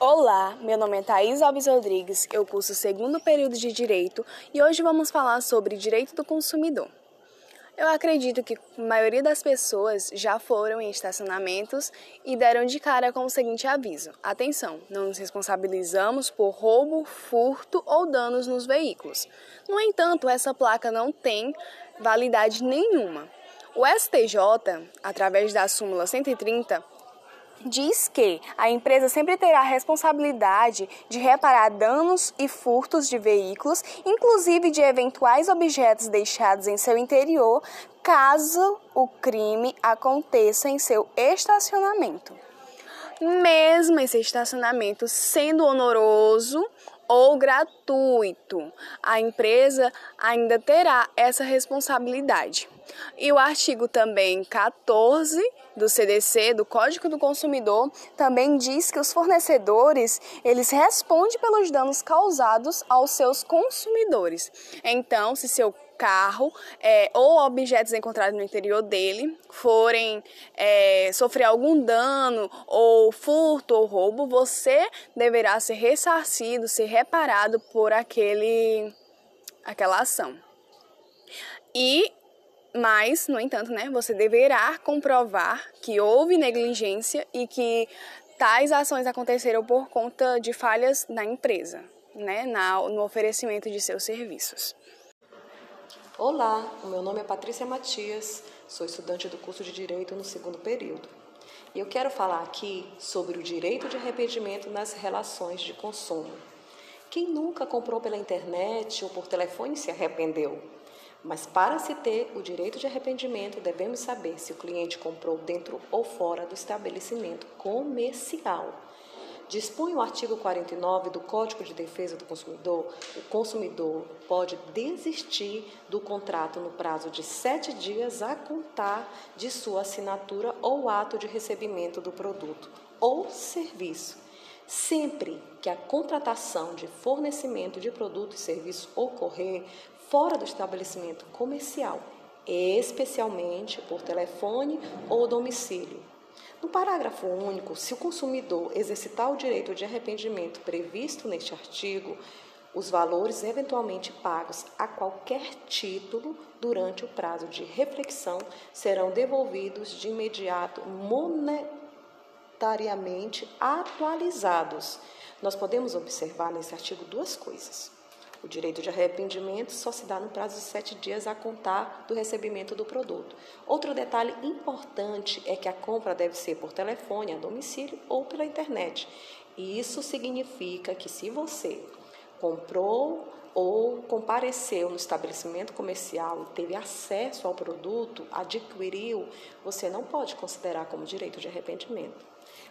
Olá, meu nome é Thaís Alves Rodrigues, eu curso o segundo período de Direito e hoje vamos falar sobre Direito do Consumidor. Eu acredito que a maioria das pessoas já foram em estacionamentos e deram de cara com o seguinte aviso: atenção, não nos responsabilizamos por roubo, furto ou danos nos veículos. No entanto, essa placa não tem validade nenhuma. O STJ, através da súmula 130, diz que a empresa sempre terá a responsabilidade de reparar danos e furtos de veículos, inclusive de eventuais objetos deixados em seu interior, caso o crime aconteça em seu estacionamento. Mesmo esse estacionamento sendo honoroso ou gratuito, a empresa ainda terá essa responsabilidade. E o artigo também 14 do CDC, do Código do Consumidor, também diz que os fornecedores, eles respondem pelos danos causados aos seus consumidores. Então, se seu carro é, ou objetos encontrados no interior dele forem é, sofrer algum dano ou furto ou roubo, você deverá ser ressarcido, ser reparado por aquele aquela ação. E mas, no entanto, né, você deverá comprovar que houve negligência e que tais ações aconteceram por conta de falhas na empresa, né, na, no oferecimento de seus serviços. Olá, o meu nome é Patrícia Matias, sou estudante do curso de Direito no segundo período. E eu quero falar aqui sobre o direito de arrependimento nas relações de consumo. Quem nunca comprou pela internet ou por telefone se arrependeu? Mas para se ter o direito de arrependimento, devemos saber se o cliente comprou dentro ou fora do estabelecimento comercial. Dispõe o artigo 49 do Código de Defesa do Consumidor, o consumidor pode desistir do contrato no prazo de sete dias a contar de sua assinatura ou ato de recebimento do produto ou serviço, sempre que a contratação de fornecimento de produto e serviço ocorrer fora do estabelecimento comercial, especialmente por telefone ou domicílio. No parágrafo único, se o consumidor exercitar o direito de arrependimento previsto neste artigo, os valores eventualmente pagos a qualquer título durante o prazo de reflexão serão devolvidos de imediato monetariamente atualizados. Nós podemos observar nesse artigo duas coisas. O direito de arrependimento só se dá no prazo de sete dias a contar do recebimento do produto. Outro detalhe importante é que a compra deve ser por telefone, a domicílio ou pela internet. E isso significa que se você comprou ou compareceu no estabelecimento comercial e teve acesso ao produto, adquiriu, você não pode considerar como direito de arrependimento.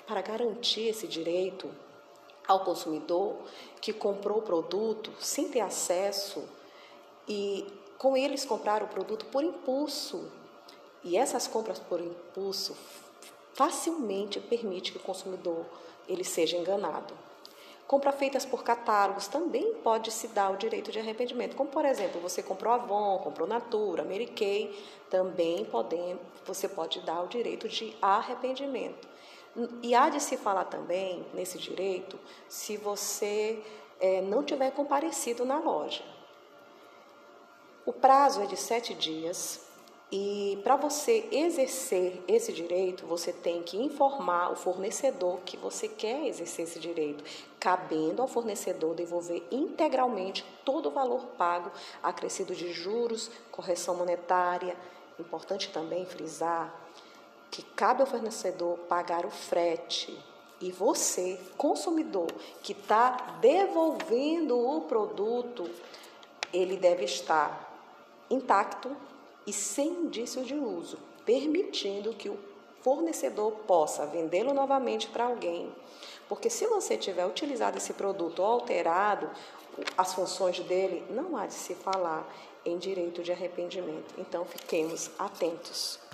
Para garantir esse direito, ao consumidor que comprou o produto sem ter acesso e com eles compraram o produto por impulso. E essas compras por impulso facilmente permite que o consumidor ele seja enganado. Compras feitas por catálogos também pode se dar o direito de arrependimento. Como, por exemplo, você comprou Avon, comprou Natura, Mary Kay, também podem, você pode dar o direito de arrependimento. E há de se falar também, nesse direito, se você é, não tiver comparecido na loja. O prazo é de sete dias e para você exercer esse direito, você tem que informar o fornecedor que você quer exercer esse direito, cabendo ao fornecedor devolver integralmente todo o valor pago, acrescido de juros, correção monetária. Importante também frisar que cabe ao fornecedor pagar o frete e você, consumidor, que está devolvendo o produto, ele deve estar intacto e sem indício de uso, permitindo que o fornecedor possa vendê-lo novamente para alguém. Porque se você tiver utilizado esse produto ou alterado as funções dele, não há de se falar em direito de arrependimento. Então, fiquemos atentos.